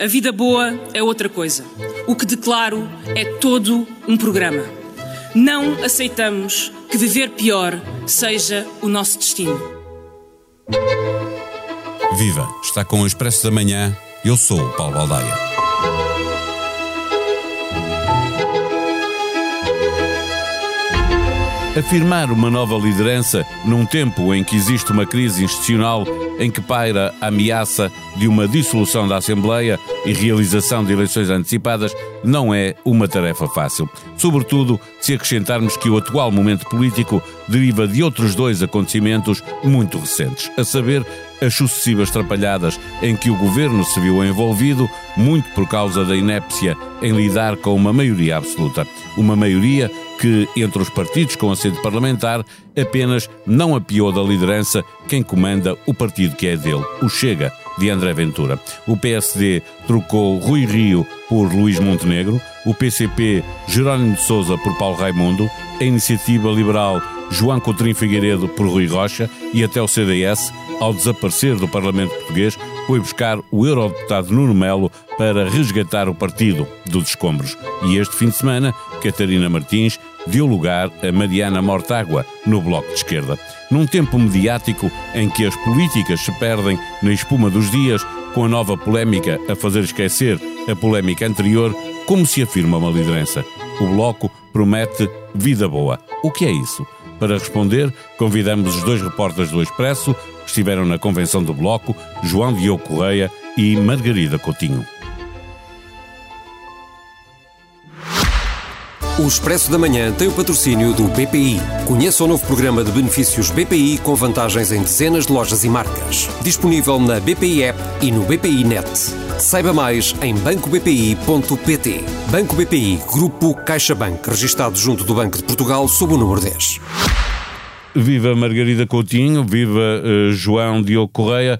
A vida boa é outra coisa. O que declaro é todo um programa. Não aceitamos que viver pior seja o nosso destino. Viva! Está com o Expresso da Manhã. Eu sou o Paulo Baldaia. Afirmar uma nova liderança num tempo em que existe uma crise institucional em que paira a ameaça de uma dissolução da Assembleia e realização de eleições antecipadas não é uma tarefa fácil. Sobretudo se acrescentarmos que o atual momento político deriva de outros dois acontecimentos muito recentes, a saber, as sucessivas trapalhadas em que o governo se viu envolvido, muito por causa da inépcia em lidar com uma maioria absoluta. Uma maioria que, entre os partidos com assento parlamentar, apenas não apiou da liderança quem comanda o partido que é dele, o Chega, de André Ventura. O PSD trocou Rui Rio por Luís Montenegro, o PCP Jerónimo de Sousa por Paulo Raimundo, a Iniciativa Liberal João Coutrinho Figueiredo por Rui Rocha e até o CDS, ao desaparecer do Parlamento Português, foi buscar o eurodeputado Nuno Melo para resgatar o partido dos escombros. E este fim de semana, Catarina Martins deu lugar a Mariana Mortágua no Bloco de Esquerda. Num tempo mediático em que as políticas se perdem na espuma dos dias, com a nova polémica a fazer esquecer a polémica anterior, como se afirma uma liderança? O Bloco promete vida boa. O que é isso? Para responder, convidamos os dois repórteres do Expresso que estiveram na convenção do Bloco, João Diogo Correia e Margarida Coutinho. O Expresso da Manhã tem o patrocínio do BPI. Conheça o novo programa de benefícios BPI com vantagens em dezenas de lojas e marcas. Disponível na BPI App e no BPI Net. Saiba mais em bancobpi.pt. Banco BPI, Grupo CaixaBank, registado junto do Banco de Portugal sob o número 10. Viva Margarida Coutinho, viva uh, João Diogo Correia.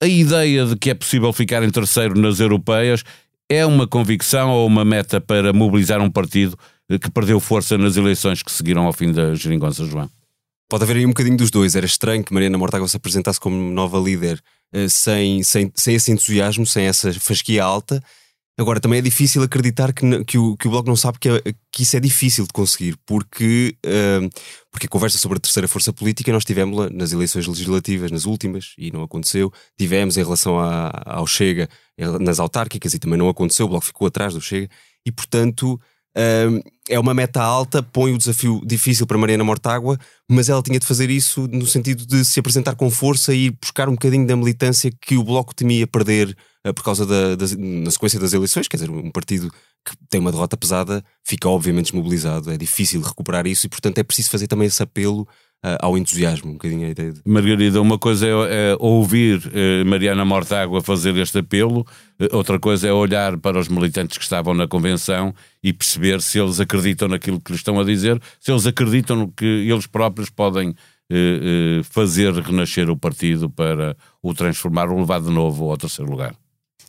A ideia de que é possível ficar em terceiro nas europeias é uma convicção ou uma meta para mobilizar um partido que perdeu força nas eleições que seguiram ao fim da Geringonça, João? Pode haver aí um bocadinho dos dois. Era estranho que Mariana Mortágua se apresentasse como nova líder uh, sem, sem, sem esse entusiasmo, sem essa fasquia alta. Agora, também é difícil acreditar que, que, o, que o Bloco não sabe que, é, que isso é difícil de conseguir, porque, uh, porque a conversa sobre a terceira força política nós tivemos nas eleições legislativas, nas últimas, e não aconteceu. Tivemos em relação ao Chega, nas autárquicas, e também não aconteceu. O Bloco ficou atrás do Chega, e portanto é uma meta alta, põe o desafio difícil para Mariana Mortágua, mas ela tinha de fazer isso no sentido de se apresentar com força e buscar um bocadinho da militância que o Bloco temia perder uh, por causa da, da, na sequência das eleições. Quer dizer, um partido que tem uma derrota pesada fica obviamente desmobilizado, é difícil recuperar isso e, portanto, é preciso fazer também esse apelo uh, ao entusiasmo, um bocadinho a ideia de... Margarida, uma coisa é, é ouvir uh, Mariana Mortágua fazer este apelo, uh, outra coisa é olhar para os militantes que estavam na convenção e perceber se eles acreditam naquilo que lhes estão a dizer, se eles acreditam no que eles próprios podem fazer renascer o partido para o transformar ou levar de novo ao terceiro lugar.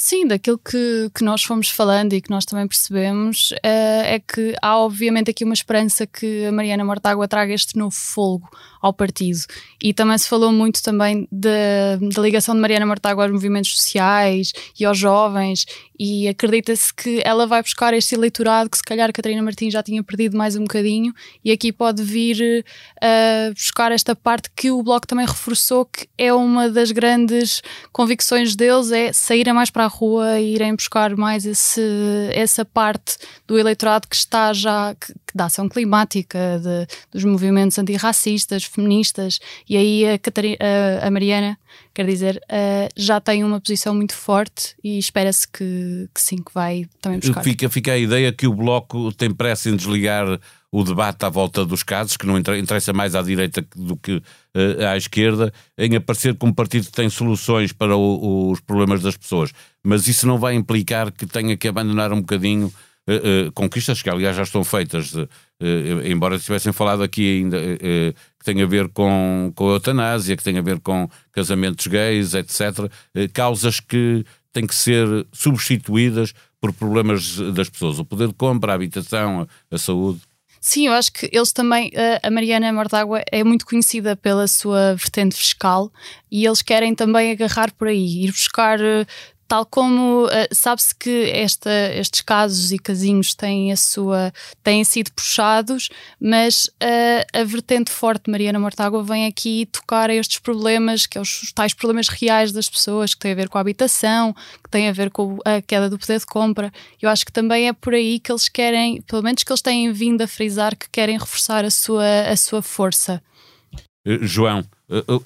Sim, daquilo que, que nós fomos falando e que nós também percebemos uh, é que há obviamente aqui uma esperança que a Mariana Mortágua traga este novo fogo ao partido. E também se falou muito também da, ligação de Mariana Mortágua aos movimentos sociais e aos jovens e acredita-se que ela vai buscar este eleitorado que se calhar Catarina Martins já tinha perdido mais um bocadinho e aqui pode vir uh, buscar esta parte que o Bloco também reforçou que é uma das grandes convicções deles é saírem mais para a rua e irem buscar mais esse, essa parte do eleitorado que está já que, que da ação climática de, dos movimentos antirracistas, feministas e aí a, Catarina, a, a Mariana quer dizer, uh, já tem uma posição muito forte e espera-se que, que, sim, que vai também buscar. Fica, fica a ideia que o Bloco tem pressa em desligar o debate à volta dos casos, que não interessa mais à direita do que uh, à esquerda, em aparecer como partido que tem soluções para o, os problemas das pessoas. Mas isso não vai implicar que tenha que abandonar um bocadinho uh, conquistas que, aliás, já estão feitas, embora tivessem falado aqui ainda, que tem a ver com, com a eutanásia, que tem a ver com casamentos gays, etc. causas que têm que ser substituídas por problemas das pessoas. O poder de compra, a habitação, a, a saúde. Sim, eu acho que eles também, a Mariana Mortágua é muito conhecida pela sua vertente fiscal e eles querem também agarrar por aí, ir buscar tal como uh, sabe-se que esta, estes casos e casinhos têm, a sua, têm sido puxados, mas uh, a vertente forte de Mariana Mortágua vem aqui tocar a estes problemas, que são é os tais problemas reais das pessoas, que têm a ver com a habitação, que têm a ver com a queda do poder de compra. Eu acho que também é por aí que eles querem, pelo menos que eles têm vindo a frisar que querem reforçar a sua, a sua força. Eh, João,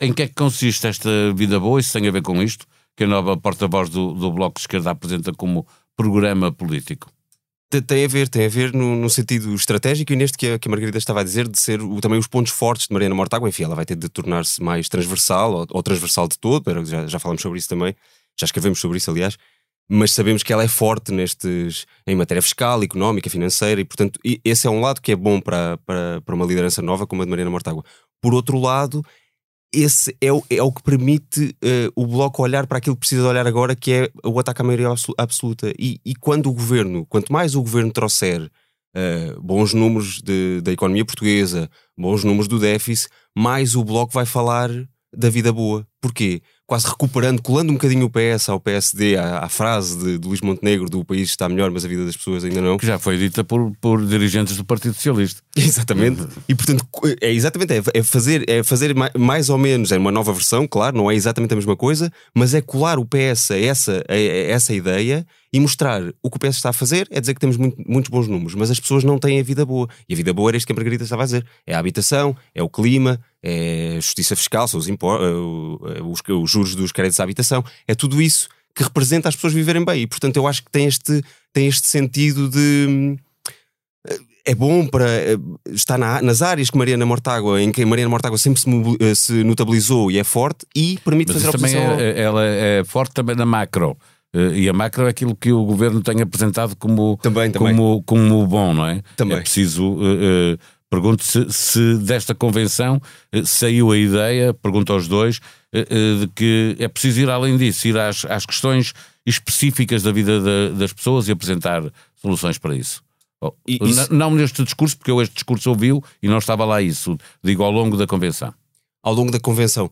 em que é que consiste esta vida boa? Isso tem a ver com isto? Que a nova porta-voz do, do Bloco de Esquerda apresenta como programa político? Tem a ver, tem a ver no, no, sentido estratégico e neste que a, que a Margarida estava a dizer, de ser o, também os pontos fortes de Mariana Mortágua. Enfim, ela vai ter de tornar-se mais transversal ou, ou, transversal de todo, já, já falamos sobre isso também, já escrevemos sobre isso, aliás. Mas sabemos que ela é forte nestes, em matéria fiscal, económica, financeira, e portanto, esse é um lado que é bom para, para, para uma liderança nova como a de Mariana Mortágua. Por outro lado, esse é o, é o que permite uh, o Bloco olhar para aquilo que precisa olhar agora, que é o ataque à maioria absoluta. E, e quando o governo, quanto mais o governo trouxer uh, bons números de, da economia portuguesa, bons números do déficit, mais o Bloco vai falar da vida boa. Porquê? quase recuperando, colando um bocadinho o PS ao PSD, à, à frase de, de Luís Montenegro do país está melhor, mas a vida das pessoas ainda não. Que já foi dita por, por dirigentes do Partido Socialista. Exatamente. E portanto, é exatamente, é, é fazer, é fazer mais ou menos, é uma nova versão, claro, não é exatamente a mesma coisa, mas é colar o PS a essa, a, a essa ideia e mostrar o que o PS está a fazer é dizer que temos muito, muitos bons números, mas as pessoas não têm a vida boa. E a vida boa era isto que a Margarida estava a dizer: é a habitação, é o clima, é a justiça fiscal, são os, eh, eh, os, os juros dos créditos à habitação, é tudo isso que representa as pessoas viverem bem. E portanto eu acho que tem este, tem este sentido de eh, é bom para estar na, nas áreas que Mariana Mortágua, em que Mariana Mortágua sempre se, se notabilizou e é forte e permite Mas fazer a oposição. Também é, ela é forte também na macro. e a macro é aquilo que o governo tem apresentado como, também, também. como, como bom, não é? Também. É preciso uh, Pergunto se, se, desta convenção eh, saiu a ideia, pergunto aos dois, eh, eh, de que é preciso ir além disso, ir às, às questões específicas da vida das pessoas e apresentar soluções para isso. Oh, isso... Não neste discurso, porque eu este discurso ouviu e não estava lá isso, digo ao longo da convenção ao longo da convenção.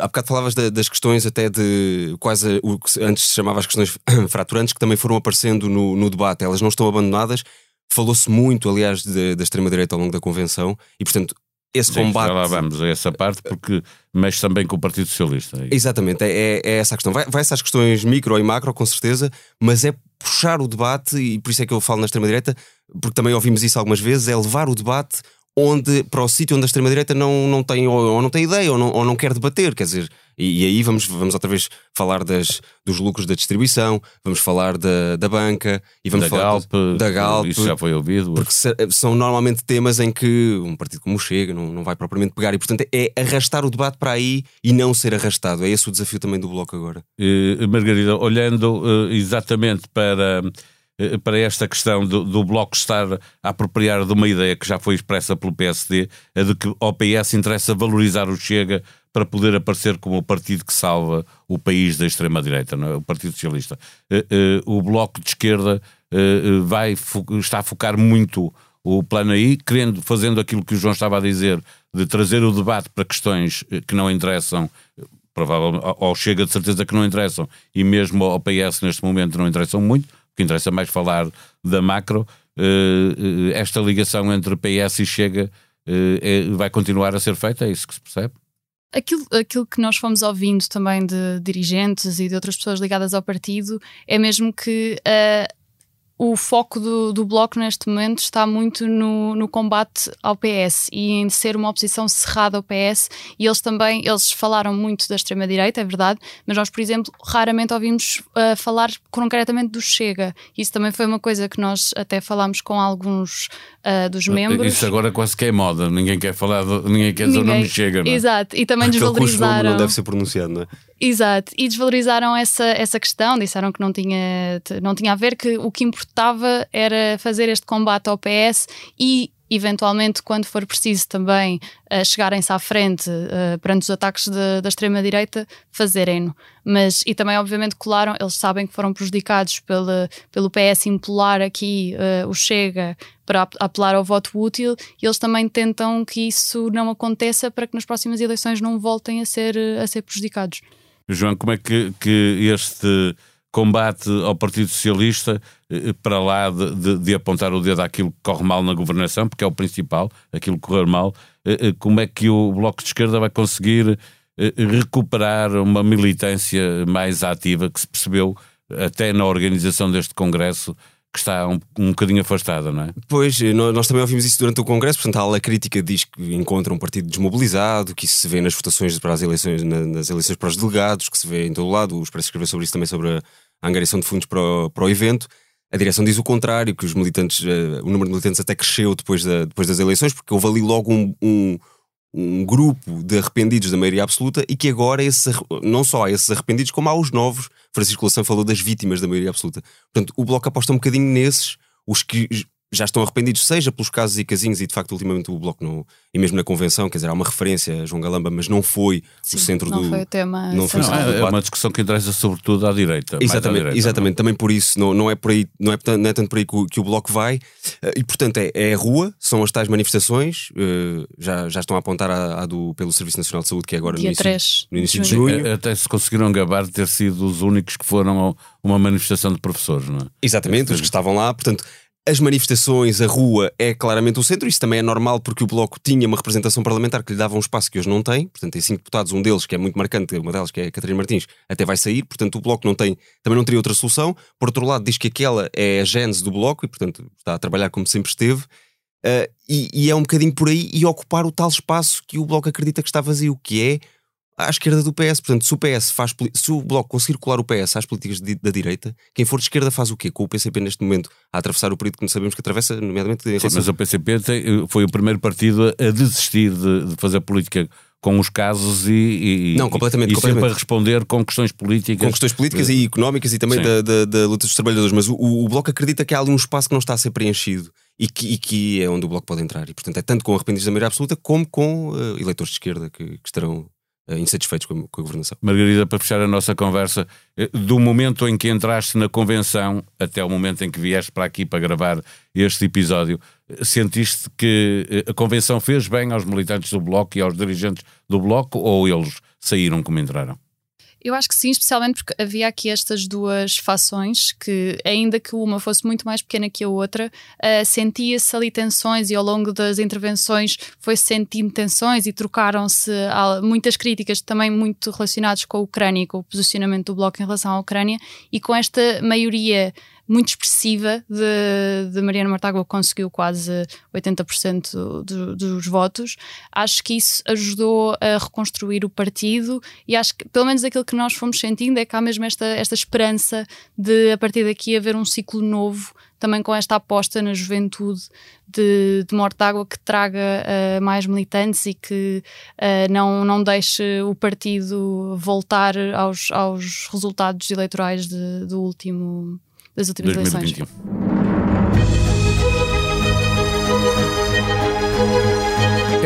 Há bocado falavas das questões até de quase o que antes se chamava as questões fraturantes que também foram aparecendo no, no debate. Elas não estão abandonadas, Falou-se muito, aliás, da extrema-direita ao longo da convenção e, portanto, esse Sim, combate. Já lá vamos a essa parte, porque mexe também com o Partido Socialista. É Exatamente, é, é, essa a questão. Vai, vai-se às questões micro e macro, com certeza, mas é puxar o debate, e por isso é que eu falo na extrema-direita, porque também ouvimos isso algumas vezes, é levar o debate onde, para o sítio onde a extrema-direita não, não tem, ou, ou, não tem ideia, ou não, ou não quer debater, quer dizer, e, e, aí vamos, vamos outra vez falar das, dos lucros da distribuição, vamos falar da, da banca e vamos da falar Galp, do, da Galp. Isso já foi ouvido. Porque são normalmente temas em que um partido como Chega não, não vai propriamente pegar e, portanto, é arrastar o debate para aí e não ser arrastado. É esse o desafio também do Bloco agora. Uh, Margarida, olhando uh, exatamente para eh, para esta questão do, do, Bloco estar a apropriar de uma ideia que já foi expressa pelo PSD, a de que ao PS interessa valorizar o Chega para poder aparecer como o partido que salva o país da extrema-direita, é? o Partido Socialista. Eh, eh, o Bloco de Esquerda vai, está a focar muito o plano aí, querendo, fazendo aquilo que o João estava a dizer, de trazer o debate para questões que não interessam, provavelmente ao Chega de certeza que não interessam, e mesmo ao PS neste momento não interessam muito, que interessa mais falar da macro, uh, esta ligação entre PS e Chega uh, é, vai continuar a ser feita, é isso que se percebe? Aquilo, aquilo que nós fomos ouvindo também de dirigentes e de outras pessoas ligadas ao partido é mesmo que uh, o foco do, do Bloco neste momento está muito no, no combate ao PS e em ser uma oposição cerrada ao PS e eles também, eles falaram muito da extrema-direita, é verdade, mas nós, por exemplo, raramente ouvimos uh, falar concretamente do Chega. Isso também foi uma coisa que nós até falámos com alguns uh, dos membros. Isso agora quase que é moda, ninguém quer falar, ninguém quer dizer ninguém... o nome Chega, não é? Exato, e também desvalorizaram... não deve ser pronunciado, não é? Exato, e desvalorizaram essa, essa questão, disseram que não tinha, não tinha a ver, que o que importava era fazer este combate ao PS e eventualmente, quando for preciso também uh, chegarem-se à frente uh, perante os ataques de, da extrema-direita, fazerem-no. Mas, e também, obviamente, colaram, eles sabem que foram prejudicados pelo, pelo PS impolar aqui uh, o Chega para apelar ao voto útil e eles também tentam que isso não aconteça para que nas próximas eleições não voltem a ser, a ser prejudicados. João, como é que, que este combate ao Partido Socialista para lá de, de, de, apontar o dedo àquilo que corre mal na governação, porque é o principal, aquilo que correr mal, como é que o Bloco de Esquerda vai conseguir recuperar uma militância mais ativa que se percebeu até na organização deste Congresso que está um, um bocadinho afastada, não é? Pois, nós também ouvimos isso durante o Congresso, portanto, a ala crítica diz que encontra um partido desmobilizado, que isso se vê nas votações para as eleições, nas eleições para os delegados, que se vê em todo lado, os parece escrever sobre isso também sobre a angariação de fundos para o, para o evento. A direção diz o contrário, que os militantes, uh, o número de militantes até cresceu depois, da, depois das eleições, porque houve ali logo um, um um grupo de arrependidos da maioria absoluta e que agora esse, não só há esses arrependidos, como há os novos. Francisco Lação falou das vítimas da maioria absoluta. Portanto, o Bloco aposta um bocadinho nesses, os que já estão arrependidos, seja pelos casos e casinhos, e de facto, ultimamente o Bloco, não, e mesmo na convenção, quer dizer, há uma referência a João Galamba, mas não foi Sim, o centro não do. Foi o tema não foi não, é, é uma discussão que interessa sobretudo à direita. Exatamente, à direita, exatamente. Não? também por isso, não, não, é por aí, não, é, não é tanto por aí que o, que o Bloco vai, eh, e portanto é, é a rua, são as tais manifestações, uh, já, já estão a apontar a, a, do, pelo Serviço Nacional de Saúde, que é agora Dia no início, 3 no início de junho. Até se conseguiram gabar de ter sido os únicos que foram a uma manifestação de professores, não é? Exatamente, os que estavam lá, portanto as manifestações, a rua é claramente o centro, isso também é normal porque o Bloco tinha uma representação parlamentar que lhe dava um espaço que hoje não tem, portanto tem cinco deputados, um deles que é muito marcante, uma delas que é a Catarina Martins, até vai sair, portanto o Bloco não tem, também não teria outra solução. Por outro lado, diz que aquela é a gênese do Bloco e portanto está a trabalhar como sempre esteve, uh, e, e, é um bocadinho por aí e ocupar o tal espaço que o Bloco acredita que está vazio, que é à esquerda do PS. Portanto, se o PS faz se o Bloco conseguir colar o PS às políticas de, da direita, quem for de esquerda faz o quê? Com o PCP neste momento a atravessar o período que sabemos que atravessa, nomeadamente. Sim, relação... mas o PCP tem, foi o primeiro partido a desistir de, de fazer política com os casos e, e, não, completamente, e completamente. sempre a responder com questões políticas. Com questões políticas e económicas e também da, da, da, luta dos trabalhadores. Mas o, o, Bloco acredita que há ali um espaço que não está a ser preenchido e que, e que é onde o Bloco pode entrar. E, portanto, é tanto com arrependidos da maioria absoluta como com uh, eleitores de esquerda que, que estarão insatisfeitos com a, com a, governação. Margarida, para fechar a nossa conversa, eh, do momento em que entraste na convenção até o momento em que vieste para aqui para gravar este episódio, eh, sentiste que a convenção fez bem aos militantes do Bloco e aos dirigentes do Bloco ou eles saíram como entraram? Eu acho que sim, especialmente porque havia aqui estas duas fações que, ainda que uma fosse muito mais pequena que a outra, uh, sentia-se ali tensões e ao longo das intervenções foi-se sentindo tensões e trocaram-se muitas críticas também muito relacionadas com a Ucrânia com o posicionamento do Bloco em relação à Ucrânia. E com esta maioria muito expressiva de, de Mariana Mortágua, conseguiu quase 80% do, dos votos. Acho que isso ajudou a reconstruir o partido e acho que, pelo menos aquilo que nós fomos sentindo, é que há mesmo esta, esta esperança de, a partir daqui, haver um ciclo novo também com esta aposta na juventude de, de Mortágua que traga uh, mais militantes e que uh, não, não deixe o partido voltar aos, aos resultados eleitorais de, do último das últimas 2021. eleições.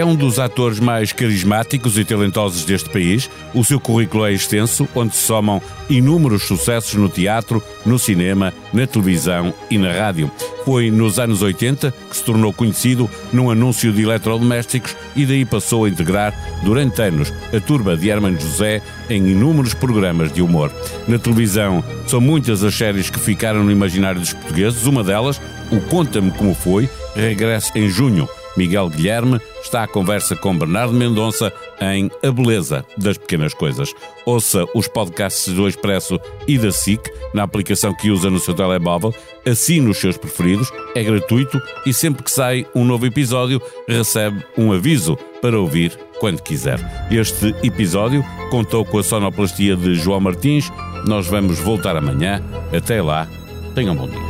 É um dos atores mais carismáticos e talentosos deste país. O seu currículo é extenso, onde se somam inúmeros sucessos no teatro, no cinema, na televisão e na rádio. Foi nos anos 80 que se tornou conhecido num anúncio de eletrodomésticos e daí passou a integrar, durante anos, a turba de Hermano José em inúmeros programas de humor. Na televisão, são muitas as séries que ficaram no imaginário dos portugueses. Uma delas, o Conta-me Como Foi, regressa em junho Miguel Guilherme está à conversa com Bernardo Mendonça em A Beleza das Pequenas Coisas. Ouça os podcasts do Expresso e da SIC na aplicação que usa no seu telemóvel, assine os seus preferidos, é gratuito e sempre que sai um novo episódio recebe um aviso para ouvir quando quiser. Este episódio contou com a sonoplastia de João Martins. Nós vamos voltar amanhã. Até lá, tenham um bom dia.